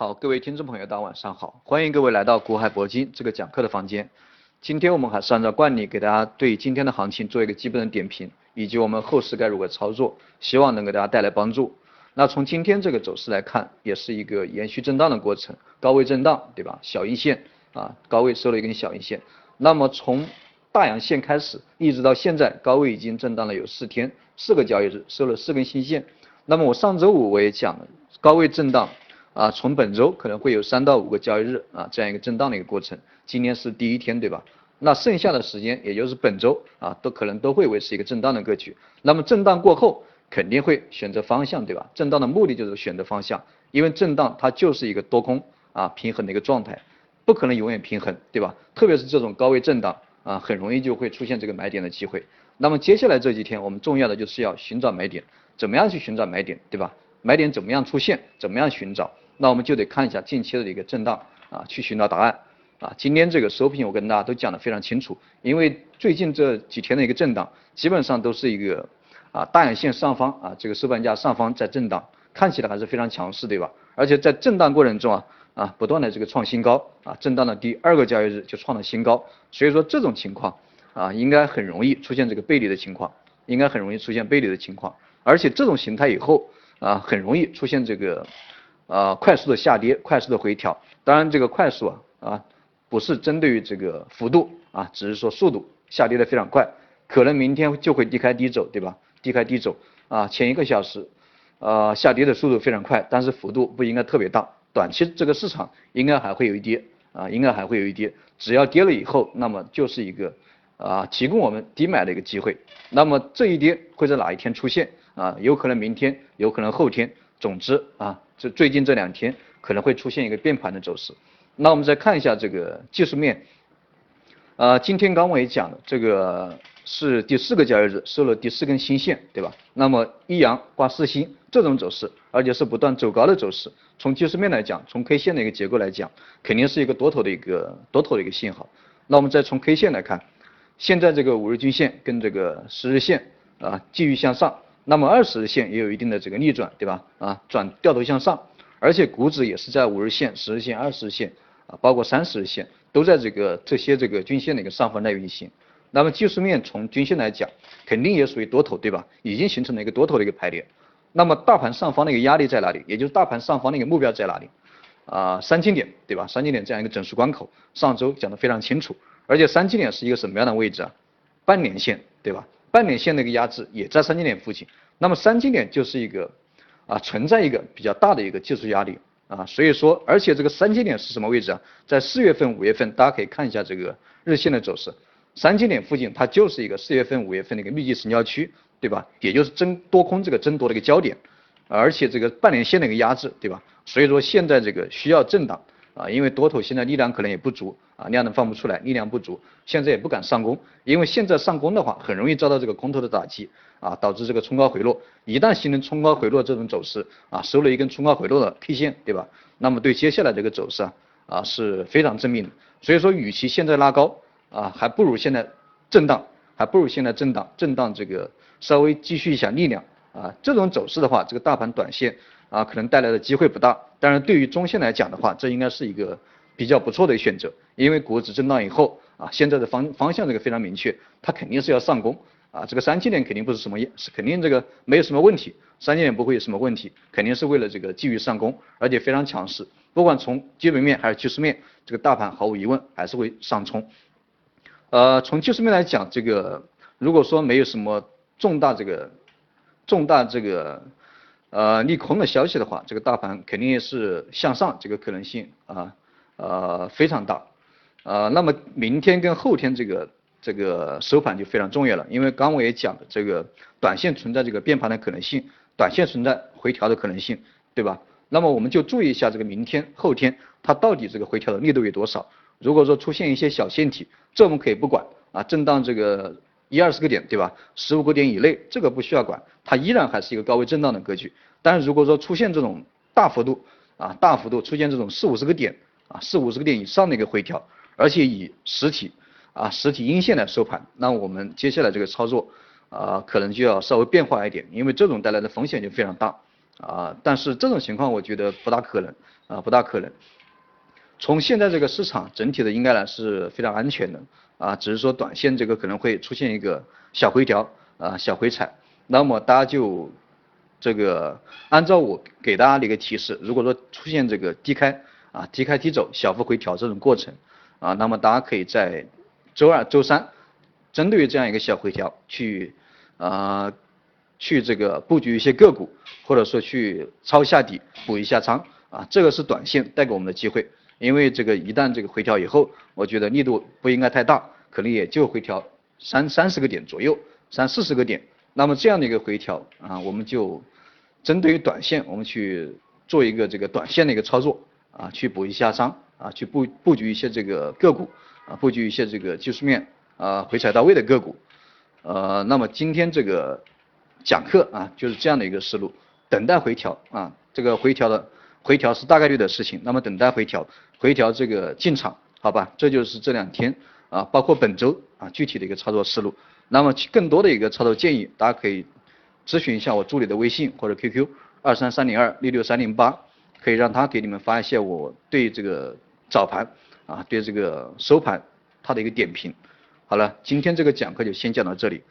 好，各位听众朋友，大家晚上好，欢迎各位来到国海铂金这个讲课的房间。今天我们还是按照惯例给大家对今天的行情做一个基本的点评，以及我们后市该如何操作，希望能给大家带来帮助。那从今天这个走势来看，也是一个延续震荡的过程，高位震荡，对吧？小阴线啊，高位收了一根小阴线。那么从大阳线开始，一直到现在，高位已经震荡了有四天，四个交易日收了四根新线。那么我上周五我也讲了，高位震荡。啊，从本周可能会有三到五个交易日啊，这样一个震荡的一个过程。今天是第一天，对吧？那剩下的时间，也就是本周啊，都可能都会维持一个震荡的格局。那么震荡过后，肯定会选择方向，对吧？震荡的目的就是选择方向，因为震荡它就是一个多空啊平衡的一个状态，不可能永远平衡，对吧？特别是这种高位震荡啊，很容易就会出现这个买点的机会。那么接下来这几天，我们重要的就是要寻找买点，怎么样去寻找买点，对吧？买点怎么样出现？怎么样寻找？那我们就得看一下近期的一个震荡啊，去寻找答案啊。今天这个收评我跟大家都讲的非常清楚，因为最近这几天的一个震荡，基本上都是一个啊大阳线上方啊这个收盘价上方在震荡，看起来还是非常强势，对吧？而且在震荡过程中啊啊不断的这个创新高啊，震荡的第二个交易日就创了新高，所以说这种情况啊应该很容易出现这个背离的情况，应该很容易出现背离的情况，而且这种形态以后啊很容易出现这个。啊，快速的下跌，快速的回调。当然，这个快速啊啊，不是针对于这个幅度啊，只是说速度下跌的非常快，可能明天就会低开低走，对吧？低开低走啊，前一个小时啊下跌的速度非常快，但是幅度不应该特别大。短期这个市场应该还会有一跌啊，应该还会有一跌。只要跌了以后，那么就是一个啊提供我们低买的一个机会。那么这一跌会在哪一天出现啊？有可能明天，有可能后天。总之啊，这最近这两天可能会出现一个变盘的走势。那我们再看一下这个技术面，呃，今天刚我也讲了，这个是第四个交易日收了第四根新线，对吧？那么一阳挂四星这种走势，而且是不断走高的走势，从技术面来讲，从 K 线的一个结构来讲，肯定是一个多头的一个多头的一个信号。那我们再从 K 线来看，现在这个五日均线跟这个十日线啊继续向上。那么二十日线也有一定的这个逆转，对吧？啊，转掉头向上，而且股指也是在五日线、十日线、二十日线啊，包括三十日线都在这个这些这个均线的一个上方在运行。那么技术面从均线来讲，肯定也属于多头，对吧？已经形成了一个多头的一个排列。那么大盘上方的一个压力在哪里？也就是大盘上方的一个目标在哪里？啊，三千点，对吧？三千点这样一个整数关口，上周讲的非常清楚。而且三千点是一个什么样的位置啊？半年线，对吧？半年线的一个压制也在三千点附近，那么三千点就是一个啊存在一个比较大的一个技术压力啊，所以说而且这个三千点是什么位置啊？在四月份、五月份，大家可以看一下这个日线的走势，三千点附近它就是一个四月份、五月份的一个密集成交区，对吧？也就是争多空这个争夺的一个焦点，而且这个半年线的一个压制，对吧？所以说现在这个需要震荡。啊，因为多头现在力量可能也不足啊，量能放不出来，力量不足，现在也不敢上攻，因为现在上攻的话，很容易遭到这个空头的打击啊，导致这个冲高回落。一旦形成冲高回落这种走势啊，收了一根冲高回落的 K 线，对吧？那么对接下来这个走势啊啊是非常正面的。所以说，与其现在拉高啊，还不如现在震荡，还不如现在震荡，震荡这个稍微积蓄一下力量啊。这种走势的话，这个大盘短线。啊，可能带来的机会不大，当然对于中线来讲的话，这应该是一个比较不错的选择，因为股指震荡以后啊，现在的方方向这个非常明确，它肯定是要上攻啊，这个三千点肯定不是什么，是肯定这个没有什么问题，三千点不会有什么问题，肯定是为了这个继续上攻，而且非常强势，不管从基本面还是技术面，这个大盘毫无疑问还是会上冲。呃，从技术面来讲，这个如果说没有什么重大这个重大这个。呃，利空的消息的话，这个大盘肯定也是向上，这个可能性啊，呃非常大，呃，那么明天跟后天这个这个收盘就非常重要了，因为刚我也讲了这个短线存在这个变盘的可能性，短线存在回调的可能性，对吧？那么我们就注意一下这个明天后天它到底这个回调的力度有多少？如果说出现一些小线体，这我们可以不管啊，震荡这个。一二十个点，对吧？十五个点以内，这个不需要管，它依然还是一个高位震荡的格局。但是如果说出现这种大幅度啊，大幅度出现这种四五十个点啊，四五十个点以上的一个回调，而且以实体啊实体阴线来收盘，那我们接下来这个操作啊，可能就要稍微变化一点，因为这种带来的风险就非常大啊。但是这种情况我觉得不大可能啊，不大可能。从现在这个市场整体的应该呢是非常安全的啊，只是说短线这个可能会出现一个小回调啊，小回踩，那么大家就这个按照我给大家的一个提示，如果说出现这个低开啊，低开低走，小幅回调这种过程啊，那么大家可以在周二、周三针对于这样一个小回调去啊。去这个布局一些个股，或者说去抄下底补一下仓啊，这个是短线带给我们的机会。因为这个一旦这个回调以后，我觉得力度不应该太大，可能也就回调三三十个点左右，三四十个点。那么这样的一个回调啊，我们就针对于短线，我们去做一个这个短线的一个操作啊，去补一下仓啊，去布布局一些这个个股啊，布局一些这个技术面啊回踩到位的个股。呃，那么今天这个。讲课啊，就是这样的一个思路，等待回调啊，这个回调的回调是大概率的事情，那么等待回调，回调这个进场，好吧，这就是这两天啊，包括本周啊具体的一个操作思路。那么更多的一个操作建议，大家可以咨询一下我助理的微信或者 QQ 二三三零二六六三零八，可以让他给你们发一些我对这个早盘啊，对这个收盘他的一个点评。好了，今天这个讲课就先讲到这里。